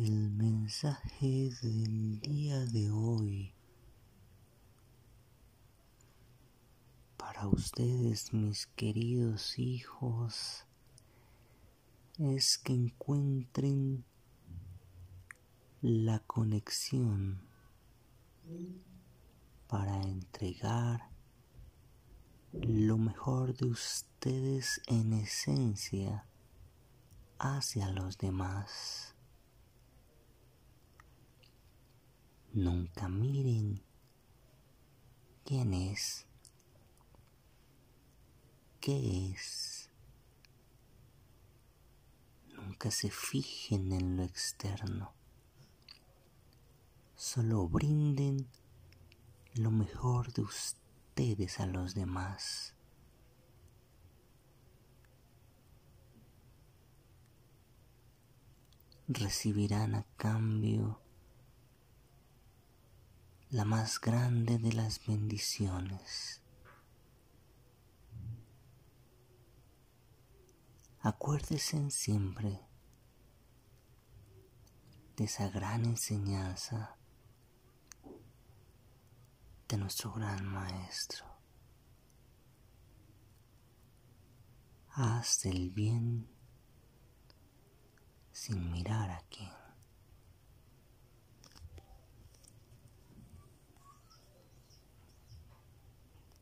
El mensaje del día de hoy para ustedes, mis queridos hijos, es que encuentren la conexión para entregar lo mejor de ustedes en esencia hacia los demás. Nunca miren quién es, qué es. Nunca se fijen en lo externo. Solo brinden lo mejor de ustedes a los demás. Recibirán a cambio la más grande de las bendiciones. Acuérdense siempre de esa gran enseñanza de nuestro gran maestro. Haz el bien sin mirar a quién.